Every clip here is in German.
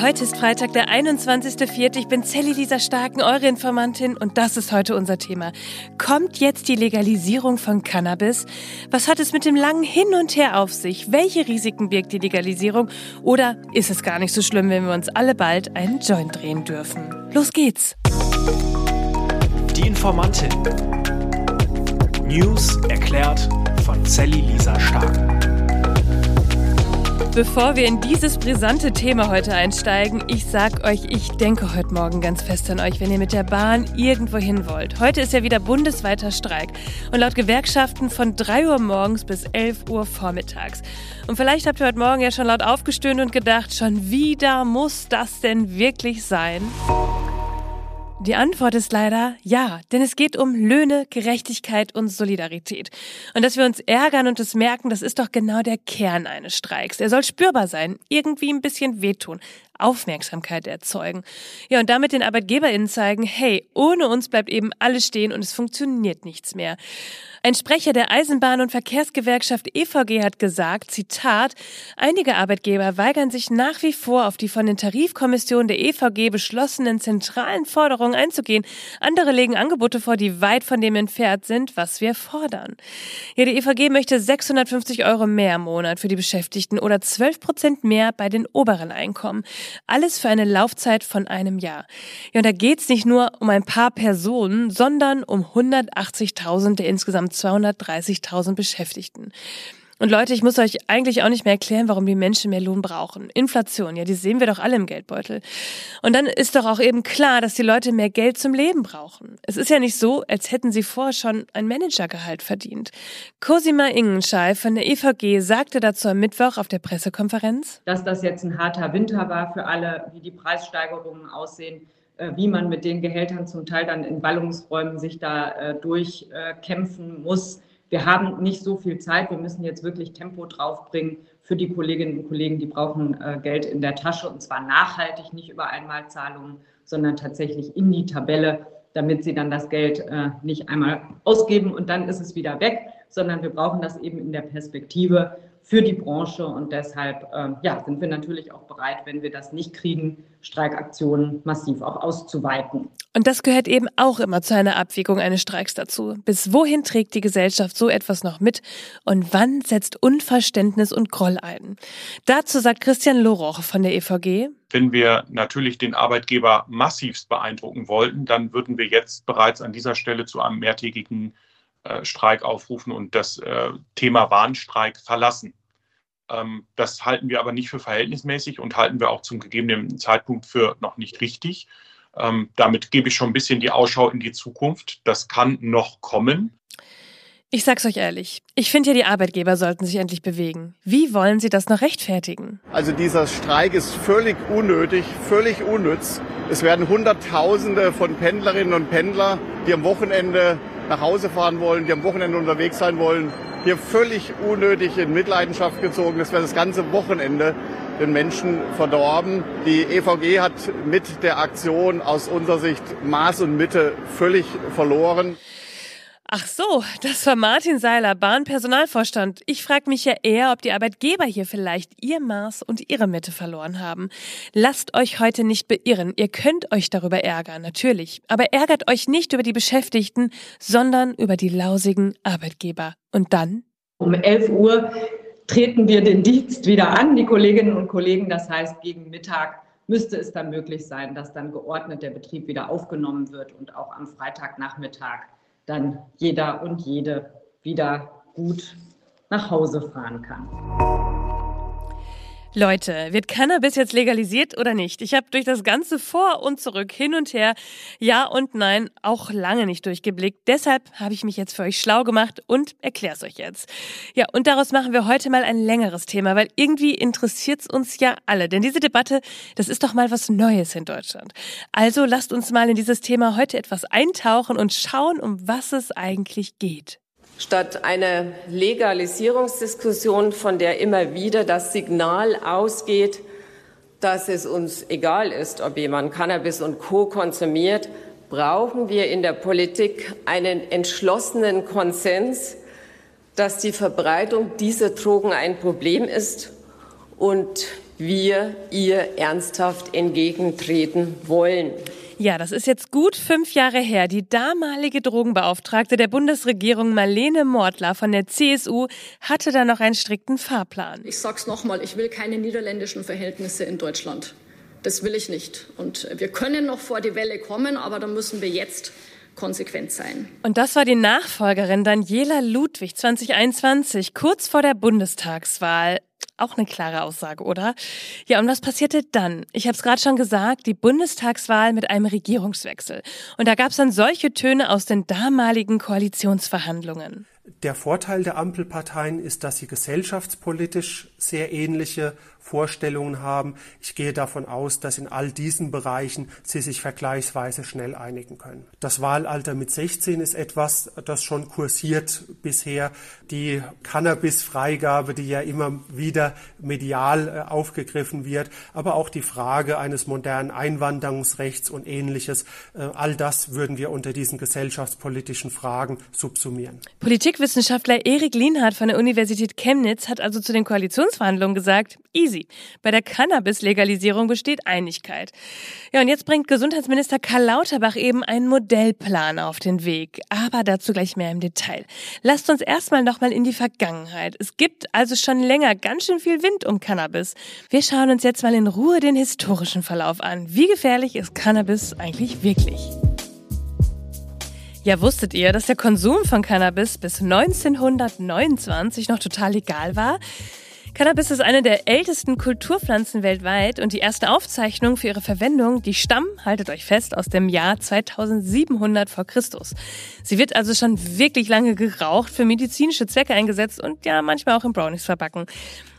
Heute ist Freitag, der 21.04. Ich bin Sally Lisa Starken, eure Informantin und das ist heute unser Thema. Kommt jetzt die Legalisierung von Cannabis? Was hat es mit dem langen Hin und Her auf sich? Welche Risiken birgt die Legalisierung? Oder ist es gar nicht so schlimm, wenn wir uns alle bald einen Joint drehen dürfen? Los geht's! Die Informantin. News erklärt von Sally Lisa Starken. Bevor wir in dieses brisante Thema heute einsteigen, ich sag euch, ich denke heute Morgen ganz fest an euch, wenn ihr mit der Bahn irgendwo hin wollt. Heute ist ja wieder bundesweiter Streik und laut Gewerkschaften von 3 Uhr morgens bis 11 Uhr vormittags. Und vielleicht habt ihr heute Morgen ja schon laut aufgestöhnt und gedacht, schon wieder muss das denn wirklich sein? Die Antwort ist leider ja, denn es geht um Löhne, Gerechtigkeit und Solidarität. Und dass wir uns ärgern und es merken, das ist doch genau der Kern eines Streiks. Er soll spürbar sein, irgendwie ein bisschen wehtun, Aufmerksamkeit erzeugen. Ja, und damit den ArbeitgeberInnen zeigen, hey, ohne uns bleibt eben alles stehen und es funktioniert nichts mehr. Ein Sprecher der Eisenbahn- und Verkehrsgewerkschaft EVG hat gesagt, Zitat, einige Arbeitgeber weigern sich nach wie vor auf die von den Tarifkommissionen der EVG beschlossenen zentralen Forderungen einzugehen. Andere legen Angebote vor, die weit von dem entfernt sind, was wir fordern. Ja, die EVG möchte 650 Euro mehr im Monat für die Beschäftigten oder 12 Prozent mehr bei den oberen Einkommen. Alles für eine Laufzeit von einem Jahr. Ja, und da geht's nicht nur um ein paar Personen, sondern um 180.000 der insgesamt 230.000 Beschäftigten. Und Leute, ich muss euch eigentlich auch nicht mehr erklären, warum die Menschen mehr Lohn brauchen. Inflation, ja, die sehen wir doch alle im Geldbeutel. Und dann ist doch auch eben klar, dass die Leute mehr Geld zum Leben brauchen. Es ist ja nicht so, als hätten sie vorher schon ein Managergehalt verdient. Cosima Ingenschei von der EVG sagte dazu am Mittwoch auf der Pressekonferenz, dass das jetzt ein harter Winter war für alle, wie die Preissteigerungen aussehen äh, wie man mit den Gehältern zum Teil dann in Ballungsräumen sich da äh, durchkämpfen muss wir haben nicht so viel Zeit. Wir müssen jetzt wirklich Tempo draufbringen für die Kolleginnen und Kollegen, die brauchen äh, Geld in der Tasche und zwar nachhaltig, nicht über Einmalzahlungen, sondern tatsächlich in die Tabelle, damit sie dann das Geld äh, nicht einmal ausgeben und dann ist es wieder weg, sondern wir brauchen das eben in der Perspektive für die Branche und deshalb äh, ja, sind wir natürlich auch bereit, wenn wir das nicht kriegen, Streikaktionen massiv auch auszuweiten. Und das gehört eben auch immer zu einer Abwägung eines Streiks dazu. Bis wohin trägt die Gesellschaft so etwas noch mit und wann setzt Unverständnis und Groll ein? Dazu sagt Christian Loroch von der EVG. Wenn wir natürlich den Arbeitgeber massivst beeindrucken wollten, dann würden wir jetzt bereits an dieser Stelle zu einem mehrtägigen äh, Streik aufrufen und das äh, Thema Warnstreik verlassen. Ähm, das halten wir aber nicht für verhältnismäßig und halten wir auch zum gegebenen Zeitpunkt für noch nicht richtig. Ähm, damit gebe ich schon ein bisschen die Ausschau in die Zukunft. Das kann noch kommen. Ich sag's euch ehrlich, ich finde ja, die Arbeitgeber sollten sich endlich bewegen. Wie wollen sie das noch rechtfertigen? Also dieser Streik ist völlig unnötig, völlig unnütz. Es werden Hunderttausende von Pendlerinnen und Pendler, die am Wochenende nach Hause fahren wollen, die am Wochenende unterwegs sein wollen, hier völlig unnötig in Mitleidenschaft gezogen. Das wäre das ganze Wochenende den Menschen verdorben. Die EVG hat mit der Aktion aus unserer Sicht Maß und Mitte völlig verloren. Ach so, das war Martin Seiler, Bahnpersonalvorstand. Ich frage mich ja eher, ob die Arbeitgeber hier vielleicht ihr Maß und ihre Mitte verloren haben. Lasst euch heute nicht beirren. Ihr könnt euch darüber ärgern, natürlich. Aber ärgert euch nicht über die Beschäftigten, sondern über die lausigen Arbeitgeber. Und dann? Um 11 Uhr treten wir den Dienst wieder an, die Kolleginnen und Kollegen. Das heißt, gegen Mittag müsste es dann möglich sein, dass dann geordnet der Betrieb wieder aufgenommen wird und auch am Freitagnachmittag dann jeder und jede wieder gut nach Hause fahren kann. Leute, wird Cannabis jetzt legalisiert oder nicht? Ich habe durch das ganze Vor und Zurück, hin und her, ja und nein, auch lange nicht durchgeblickt. Deshalb habe ich mich jetzt für euch schlau gemacht und erkläre es euch jetzt. Ja, und daraus machen wir heute mal ein längeres Thema, weil irgendwie interessiert es uns ja alle. Denn diese Debatte, das ist doch mal was Neues in Deutschland. Also lasst uns mal in dieses Thema heute etwas eintauchen und schauen, um was es eigentlich geht. Statt einer Legalisierungsdiskussion, von der immer wieder das Signal ausgeht, dass es uns egal ist, ob jemand Cannabis und Co konsumiert, brauchen wir in der Politik einen entschlossenen Konsens, dass die Verbreitung dieser Drogen ein Problem ist und wir ihr ernsthaft entgegentreten wollen. Ja, das ist jetzt gut fünf Jahre her. Die damalige Drogenbeauftragte der Bundesregierung Marlene Mortler von der CSU hatte da noch einen strikten Fahrplan. Ich sag's nochmal, ich will keine niederländischen Verhältnisse in Deutschland. Das will ich nicht. Und wir können noch vor die Welle kommen, aber da müssen wir jetzt konsequent sein. Und das war die Nachfolgerin Daniela Ludwig 2021, kurz vor der Bundestagswahl. Auch eine klare Aussage, oder? Ja, und was passierte dann? Ich habe es gerade schon gesagt, die Bundestagswahl mit einem Regierungswechsel. Und da gab es dann solche Töne aus den damaligen Koalitionsverhandlungen. Der Vorteil der Ampelparteien ist, dass sie gesellschaftspolitisch sehr ähnliche Vorstellungen haben. Ich gehe davon aus, dass in all diesen Bereichen sie sich vergleichsweise schnell einigen können. Das Wahlalter mit 16 ist etwas, das schon kursiert bisher. Die Cannabis-Freigabe, die ja immer wieder medial äh, aufgegriffen wird, aber auch die Frage eines modernen Einwanderungsrechts und ähnliches. Äh, all das würden wir unter diesen gesellschaftspolitischen Fragen subsumieren. Politikwissenschaftler Erik Lienhardt von der Universität Chemnitz hat also zu den Koalitionsverhandlungen gesagt, easy. Bei der Cannabis-Legalisierung besteht Einigkeit. Ja, und jetzt bringt Gesundheitsminister Karl Lauterbach eben einen Modellplan auf den Weg. Aber dazu gleich mehr im Detail. Lasst uns erstmal nochmal in die Vergangenheit. Es gibt also schon länger ganz schön viel Wind um Cannabis. Wir schauen uns jetzt mal in Ruhe den historischen Verlauf an. Wie gefährlich ist Cannabis eigentlich wirklich? Ja, wusstet ihr, dass der Konsum von Cannabis bis 1929 noch total legal war? Cannabis ist eine der ältesten Kulturpflanzen weltweit und die erste Aufzeichnung für ihre Verwendung, die stammen, haltet euch fest, aus dem Jahr 2700 vor Christus. Sie wird also schon wirklich lange geraucht, für medizinische Zwecke eingesetzt und ja, manchmal auch in Brownies verbacken.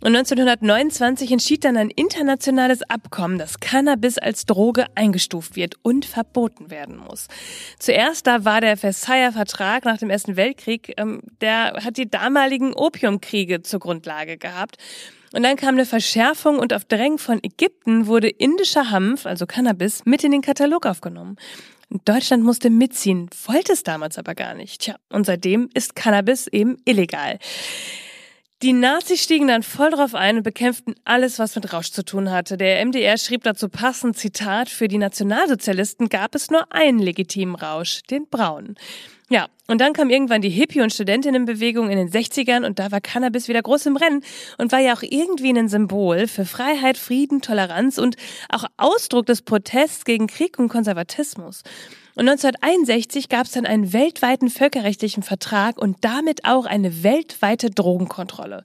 Und 1929 entschied dann ein internationales Abkommen, dass Cannabis als Droge eingestuft wird und verboten werden muss. Zuerst da war der Versailler Vertrag nach dem Ersten Weltkrieg, ähm, der hat die damaligen Opiumkriege zur Grundlage gehabt. Und dann kam eine Verschärfung und auf Drängen von Ägypten wurde indischer Hanf, also Cannabis, mit in den Katalog aufgenommen. Deutschland musste mitziehen, wollte es damals aber gar nicht. Tja, und seitdem ist Cannabis eben illegal. Die Nazis stiegen dann voll drauf ein und bekämpften alles, was mit Rausch zu tun hatte. Der MDR schrieb dazu passend, Zitat, für die Nationalsozialisten gab es nur einen legitimen Rausch, den braunen. Ja, und dann kam irgendwann die Hippie- und Studentinnenbewegung in den 60ern und da war Cannabis wieder groß im Rennen und war ja auch irgendwie ein Symbol für Freiheit, Frieden, Toleranz und auch Ausdruck des Protests gegen Krieg und Konservatismus. Und 1961 gab es dann einen weltweiten völkerrechtlichen Vertrag und damit auch eine weltweite Drogenkontrolle.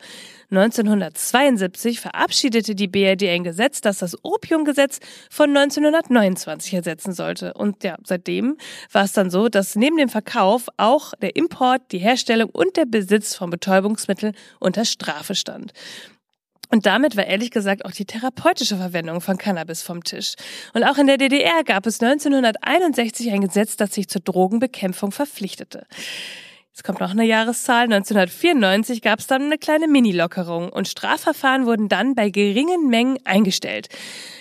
1972 verabschiedete die BRD ein Gesetz, das das Opiumgesetz von 1929 ersetzen sollte. Und ja, seitdem war es dann so, dass neben dem Verkauf auch der Import, die Herstellung und der Besitz von Betäubungsmitteln unter Strafe stand. Und damit war ehrlich gesagt auch die therapeutische Verwendung von Cannabis vom Tisch. Und auch in der DDR gab es 1961 ein Gesetz, das sich zur Drogenbekämpfung verpflichtete. Jetzt kommt noch eine Jahreszahl. 1994 gab es dann eine kleine Mini-Lockerung und Strafverfahren wurden dann bei geringen Mengen eingestellt.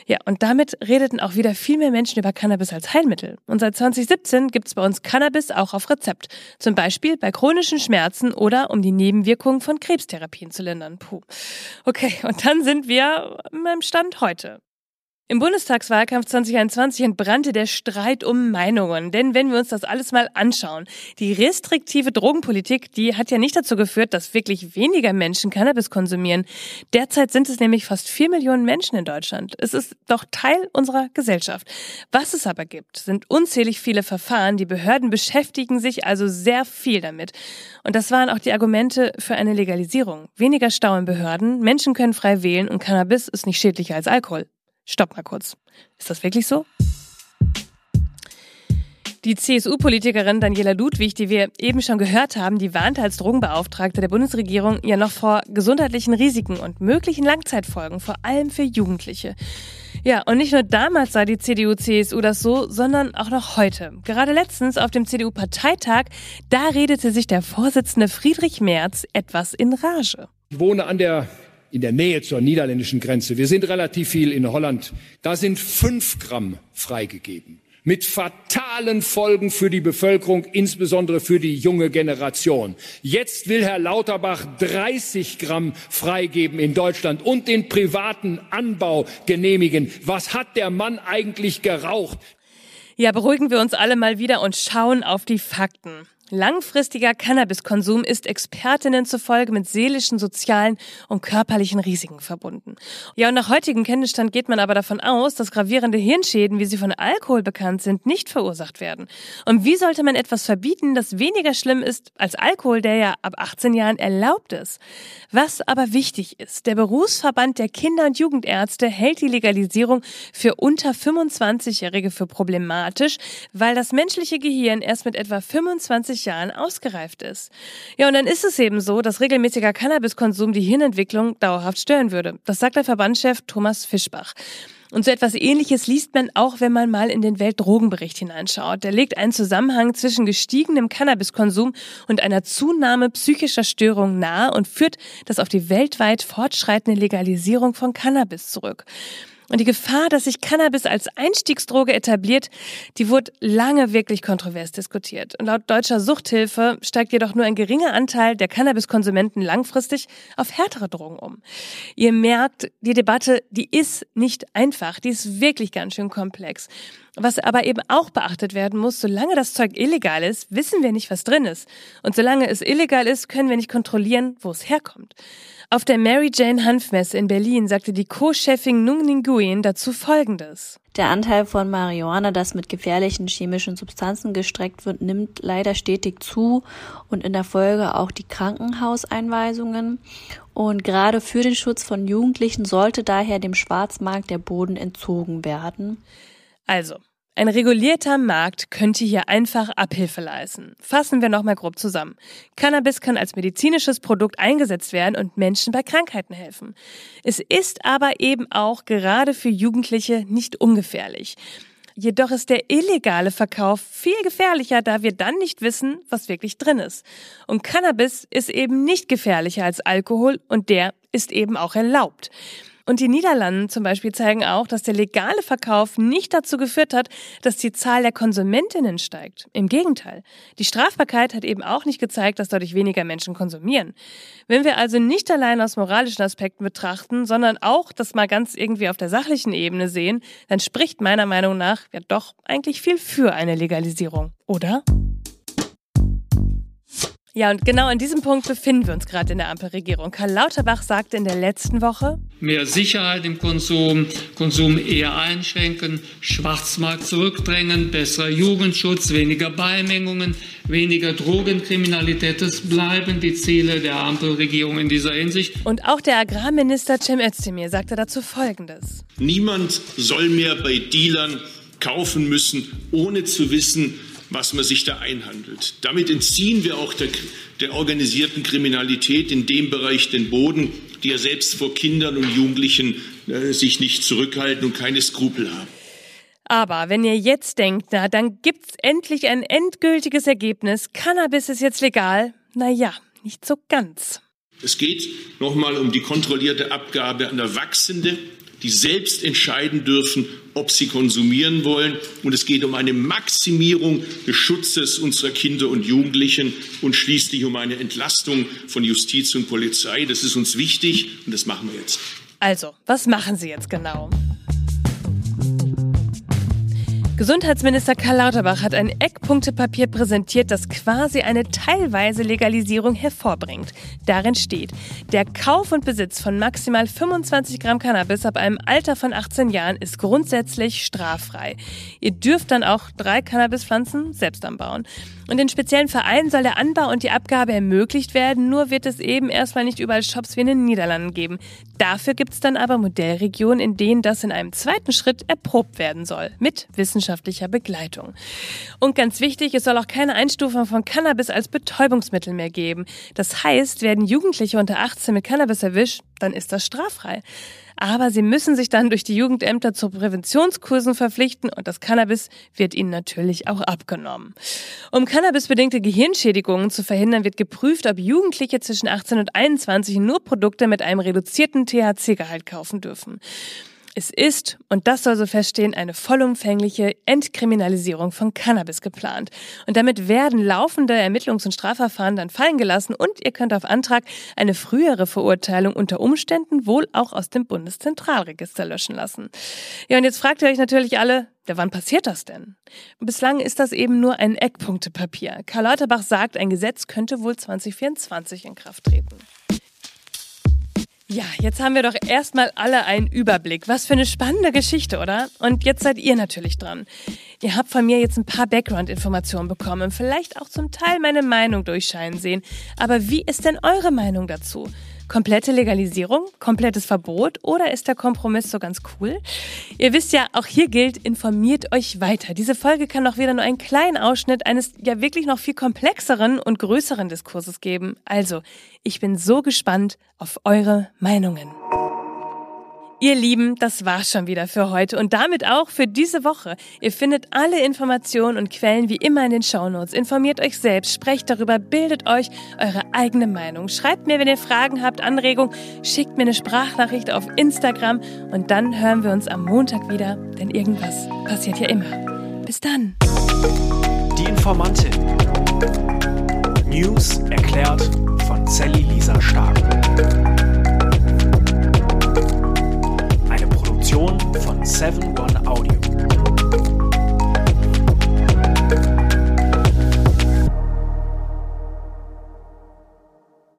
Ja, und damit redeten auch wieder viel mehr Menschen über Cannabis als Heilmittel. Und seit 2017 gibt es bei uns Cannabis auch auf Rezept. Zum Beispiel bei chronischen Schmerzen oder um die Nebenwirkungen von Krebstherapien zu lindern. Puh. Okay, und dann sind wir beim Stand heute. Im Bundestagswahlkampf 2021 entbrannte der Streit um Meinungen. Denn wenn wir uns das alles mal anschauen, die restriktive Drogenpolitik, die hat ja nicht dazu geführt, dass wirklich weniger Menschen Cannabis konsumieren. Derzeit sind es nämlich fast vier Millionen Menschen in Deutschland. Es ist doch Teil unserer Gesellschaft. Was es aber gibt, sind unzählig viele Verfahren. Die Behörden beschäftigen sich also sehr viel damit. Und das waren auch die Argumente für eine Legalisierung. Weniger Stau in Behörden, Menschen können frei wählen und Cannabis ist nicht schädlicher als Alkohol. Stopp mal kurz. Ist das wirklich so? Die CSU-Politikerin Daniela Ludwig, die wir eben schon gehört haben, die warnte als Drogenbeauftragte der Bundesregierung ja noch vor gesundheitlichen Risiken und möglichen Langzeitfolgen, vor allem für Jugendliche. Ja, und nicht nur damals sah die CDU-CSU das so, sondern auch noch heute. Gerade letztens auf dem CDU-Parteitag, da redete sich der Vorsitzende Friedrich Merz etwas in Rage. Ich wohne an der in der Nähe zur niederländischen Grenze. Wir sind relativ viel in Holland. Da sind fünf Gramm freigegeben. mit fatalen Folgen für die Bevölkerung, insbesondere für die junge Generation. Jetzt will Herr Lauterbach 30 Gramm freigeben in Deutschland und den privaten Anbau genehmigen. Was hat der Mann eigentlich geraucht? Ja, beruhigen wir uns alle mal wieder und schauen auf die Fakten. Langfristiger Cannabiskonsum ist Expertinnen zufolge mit seelischen, sozialen und körperlichen Risiken verbunden. Ja, und nach heutigem Kenntnisstand geht man aber davon aus, dass gravierende Hirnschäden, wie sie von Alkohol bekannt sind, nicht verursacht werden. Und wie sollte man etwas verbieten, das weniger schlimm ist als Alkohol, der ja ab 18 Jahren erlaubt ist? Was aber wichtig ist, der Berufsverband der Kinder- und Jugendärzte hält die Legalisierung für unter 25-Jährige für problematisch, weil das menschliche Gehirn erst mit etwa 25 20 Jahren ausgereift ist. Ja, und dann ist es eben so, dass regelmäßiger Cannabiskonsum die Hirnentwicklung dauerhaft stören würde. Das sagt der Verbandschef Thomas Fischbach. Und so etwas Ähnliches liest man auch, wenn man mal in den Weltdrogenbericht hineinschaut. Der legt einen Zusammenhang zwischen gestiegenem Cannabiskonsum und einer Zunahme psychischer Störungen nahe und führt das auf die weltweit fortschreitende Legalisierung von Cannabis zurück. Und die Gefahr, dass sich Cannabis als Einstiegsdroge etabliert, die wurde lange wirklich kontrovers diskutiert. Und laut deutscher Suchthilfe steigt jedoch nur ein geringer Anteil der Cannabiskonsumenten langfristig auf härtere Drogen um. Ihr merkt, die Debatte, die ist nicht einfach, die ist wirklich ganz schön komplex. Was aber eben auch beachtet werden muss, solange das Zeug illegal ist, wissen wir nicht, was drin ist. Und solange es illegal ist, können wir nicht kontrollieren, wo es herkommt. Auf der Mary Jane Hanfmesse in Berlin sagte die Co-Chefin Nung Nguyen dazu Folgendes. Der Anteil von Marihuana, das mit gefährlichen chemischen Substanzen gestreckt wird, nimmt leider stetig zu und in der Folge auch die Krankenhauseinweisungen. Und gerade für den Schutz von Jugendlichen sollte daher dem Schwarzmarkt der Boden entzogen werden. Also, ein regulierter Markt könnte hier einfach Abhilfe leisten. Fassen wir nochmal grob zusammen. Cannabis kann als medizinisches Produkt eingesetzt werden und Menschen bei Krankheiten helfen. Es ist aber eben auch gerade für Jugendliche nicht ungefährlich. Jedoch ist der illegale Verkauf viel gefährlicher, da wir dann nicht wissen, was wirklich drin ist. Und Cannabis ist eben nicht gefährlicher als Alkohol und der ist eben auch erlaubt. Und die Niederlanden zum Beispiel zeigen auch, dass der legale Verkauf nicht dazu geführt hat, dass die Zahl der Konsumentinnen steigt. Im Gegenteil. Die Strafbarkeit hat eben auch nicht gezeigt, dass dadurch weniger Menschen konsumieren. Wenn wir also nicht allein aus moralischen Aspekten betrachten, sondern auch das mal ganz irgendwie auf der sachlichen Ebene sehen, dann spricht meiner Meinung nach ja doch eigentlich viel für eine Legalisierung, oder? Ja, und genau an diesem Punkt befinden wir uns gerade in der Ampelregierung. Karl Lauterbach sagte in der letzten Woche, mehr Sicherheit im Konsum, Konsum eher einschränken, Schwarzmarkt zurückdrängen, besserer Jugendschutz, weniger Beimengungen, weniger Drogenkriminalität. Das bleiben die Ziele der Ampelregierung in dieser Hinsicht. Und auch der Agrarminister Cem Özdemir sagte dazu Folgendes. Niemand soll mehr bei Dealern kaufen müssen, ohne zu wissen, was man sich da einhandelt. Damit entziehen wir auch der, der organisierten Kriminalität in dem Bereich den Boden, die ja selbst vor Kindern und Jugendlichen äh, sich nicht zurückhalten und keine Skrupel haben. Aber wenn ihr jetzt denkt, na, dann gibt's endlich ein endgültiges Ergebnis. Cannabis ist jetzt legal. Na ja, nicht so ganz. Es geht nochmal um die kontrollierte Abgabe an Erwachsene die selbst entscheiden dürfen, ob sie konsumieren wollen. Und es geht um eine Maximierung des Schutzes unserer Kinder und Jugendlichen und schließlich um eine Entlastung von Justiz und Polizei. Das ist uns wichtig und das machen wir jetzt. Also, was machen Sie jetzt genau? Gesundheitsminister Karl Lauterbach hat ein Eckpunktepapier präsentiert, das quasi eine teilweise Legalisierung hervorbringt. Darin steht, der Kauf und Besitz von maximal 25 Gramm Cannabis ab einem Alter von 18 Jahren ist grundsätzlich straffrei. Ihr dürft dann auch drei Cannabispflanzen selbst anbauen. Und in speziellen Vereinen soll der Anbau und die Abgabe ermöglicht werden, nur wird es eben erstmal nicht überall Shops wie in den Niederlanden geben. Dafür gibt es dann aber Modellregionen, in denen das in einem zweiten Schritt erprobt werden soll, mit wissenschaftlicher Begleitung. Und ganz wichtig, es soll auch keine Einstufung von Cannabis als Betäubungsmittel mehr geben. Das heißt, werden Jugendliche unter 18 mit Cannabis erwischt, dann ist das straffrei. Aber sie müssen sich dann durch die Jugendämter zu Präventionskursen verpflichten und das Cannabis wird ihnen natürlich auch abgenommen. Um cannabisbedingte Gehirnschädigungen zu verhindern, wird geprüft, ob Jugendliche zwischen 18 und 21 nur Produkte mit einem reduzierten THC-Gehalt kaufen dürfen. Es ist, und das soll so feststehen, eine vollumfängliche Entkriminalisierung von Cannabis geplant. Und damit werden laufende Ermittlungs- und Strafverfahren dann fallen gelassen und ihr könnt auf Antrag eine frühere Verurteilung unter Umständen wohl auch aus dem Bundeszentralregister löschen lassen. Ja, und jetzt fragt ihr euch natürlich alle, ja, wann passiert das denn? Bislang ist das eben nur ein Eckpunktepapier. Karl Lauterbach sagt, ein Gesetz könnte wohl 2024 in Kraft treten. Ja, jetzt haben wir doch erstmal alle einen Überblick. Was für eine spannende Geschichte, oder? Und jetzt seid ihr natürlich dran. Ihr habt von mir jetzt ein paar Background-Informationen bekommen, vielleicht auch zum Teil meine Meinung durchscheinen sehen. Aber wie ist denn eure Meinung dazu? Komplette Legalisierung? Komplettes Verbot? Oder ist der Kompromiss so ganz cool? Ihr wisst ja, auch hier gilt, informiert euch weiter. Diese Folge kann doch wieder nur einen kleinen Ausschnitt eines ja wirklich noch viel komplexeren und größeren Diskurses geben. Also, ich bin so gespannt auf eure Meinungen. Ihr Lieben, das war's schon wieder für heute und damit auch für diese Woche. Ihr findet alle Informationen und Quellen wie immer in den Shownotes. Informiert euch selbst, sprecht darüber, bildet euch eure eigene Meinung. Schreibt mir, wenn ihr Fragen habt, Anregungen, schickt mir eine Sprachnachricht auf Instagram und dann hören wir uns am Montag wieder, denn irgendwas passiert ja immer. Bis dann. Die Informantin. News erklärt von Sally Lisa Stark. 7.1 Audio.